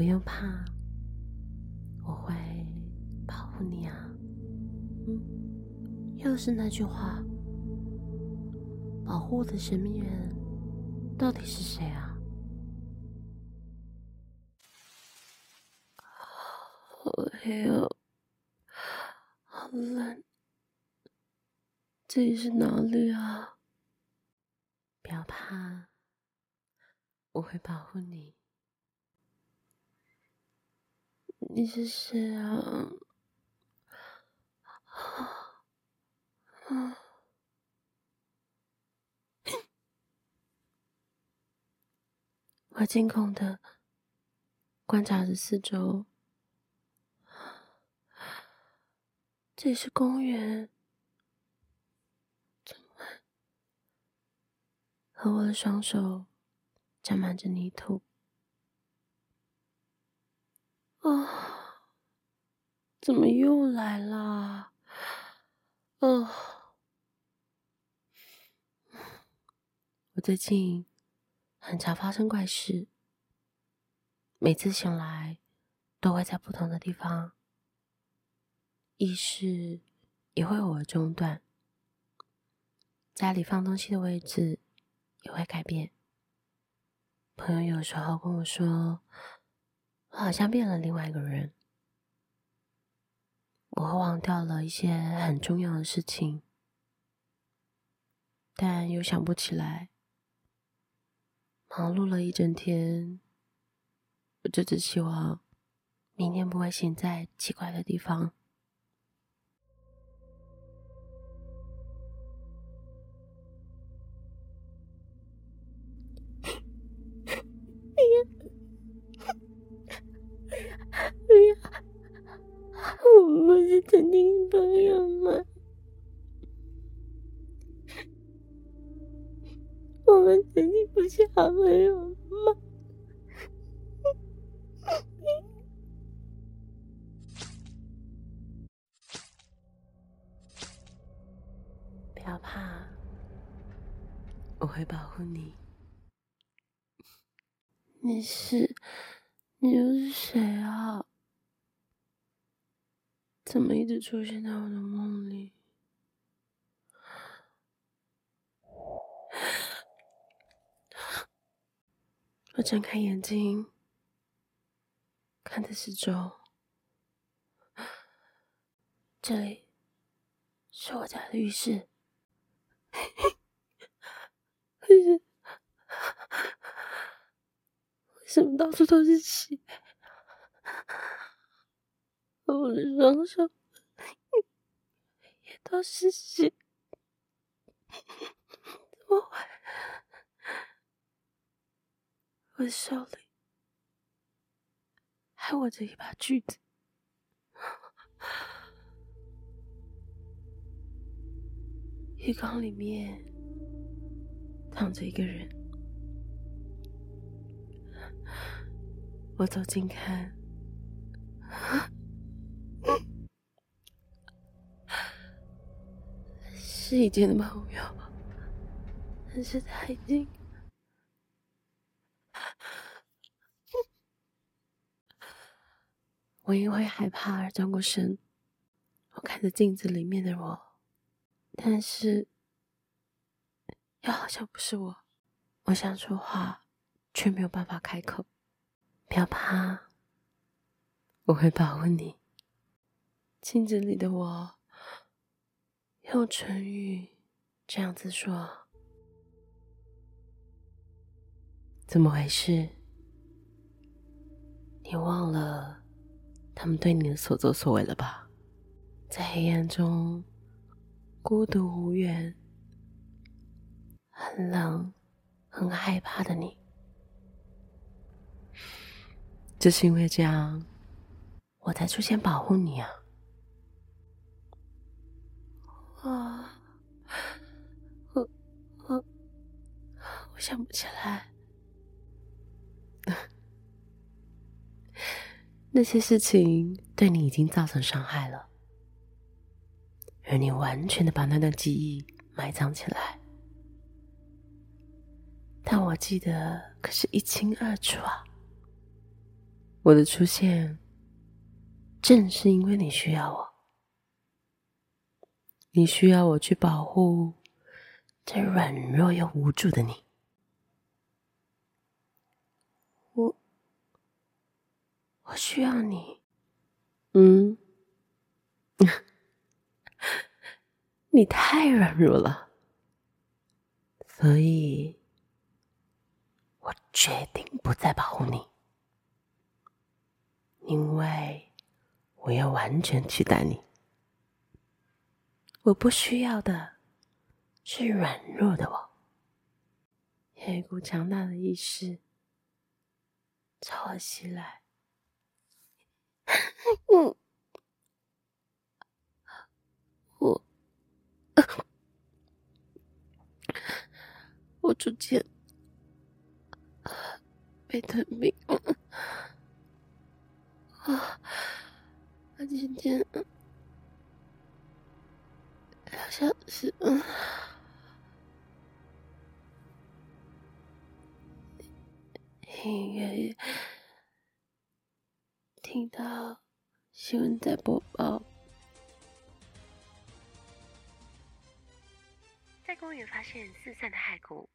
不用怕，我会保护你啊。嗯，又是那句话，保护我的神秘人到底是谁啊？好黑哦，好冷，这里是哪里啊？不要怕，我会保护你。你是谁啊？我惊恐的观察着四周，这里是公园，怎么会？和我的双手沾满着泥土。啊！怎么又来了？哦，我最近很常发生怪事，每次醒来都会在不同的地方，意识也会偶尔中断，家里放东西的位置也会改变。朋友有时候跟我说，我好像变了另外一个人，我忘掉了一些很重要的事情，但又想不起来。忙碌了一整天，我就只希望明天不会醒在奇怪的地方。曾经朋友吗？我们曾经不是好朋友吗？不要怕，我会保护你。你是，你又是谁啊？怎么一直出现在我的梦里？我睁开眼睛，看着四周，这里是我家的浴室。为什么？为什么到处都是血？我的双手也都是血，怎么会？我手里还握着一把锯子，浴缸里面躺着一个人，我走近看。是以前的朋友，但是他已经……我因为害怕而转过身，我看着镜子里面的我，但是又好像不是我。我想说话，却没有办法开口。不要怕，我会保护你。镜子里的我。用唇语这样子说：“怎么回事？你忘了他们对你的所作所为了吧？在黑暗中，孤独无援，很冷，很害怕的你，就是因为这样，我才出现保护你啊。”啊，我我我想不起来，那些事情对你已经造成伤害了，而你完全的把那段记忆埋葬起来，但我记得可是一清二楚啊！我的出现，正是因为你需要我，你需要我去保护这软弱又无助的你。我，我需要你。嗯，你太软弱了，所以我决定不再保护你。因为我要完全取代你，我不需要的是软弱的我，有一股强大的意识朝我袭来。嗯，我，我逐渐被吞并。啊！他渐渐好像是嗯，隐约听到新闻在播报，在公园发现四散的骸骨，